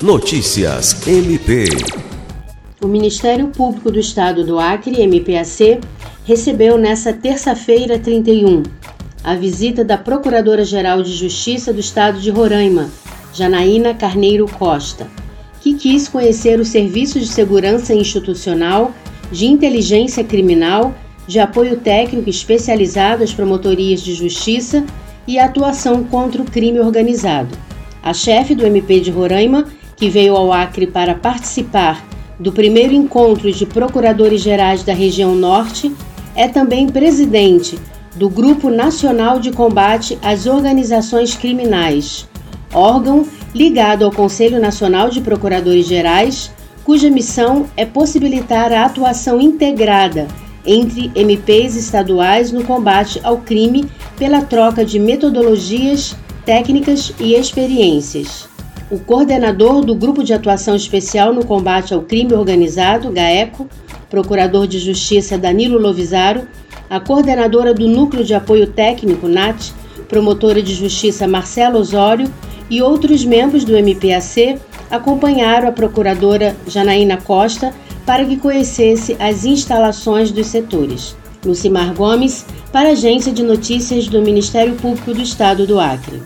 Notícias MP. O Ministério Público do Estado do Acre, MPAC, recebeu nesta terça-feira 31 a visita da Procuradora-Geral de Justiça do Estado de Roraima, Janaína Carneiro Costa, que quis conhecer o Serviço de Segurança Institucional, de Inteligência Criminal, de apoio técnico especializado às promotorias de justiça e atuação contra o crime organizado. A chefe do MP de Roraima, que veio ao Acre para participar do primeiro encontro de procuradores gerais da região Norte, é também presidente do Grupo Nacional de Combate às Organizações Criminais, órgão ligado ao Conselho Nacional de Procuradores Gerais, cuja missão é possibilitar a atuação integrada entre MPs estaduais no combate ao crime pela troca de metodologias, técnicas e experiências. O coordenador do Grupo de Atuação Especial no Combate ao Crime Organizado, GAECO, Procurador de Justiça Danilo Lovisaro, a coordenadora do Núcleo de Apoio Técnico, NAT, promotora de Justiça Marcelo Osório e outros membros do MPAC acompanharam a procuradora Janaína Costa para que conhecesse as instalações dos setores. Lucimar Gomes, para a Agência de Notícias do Ministério Público do Estado do Acre.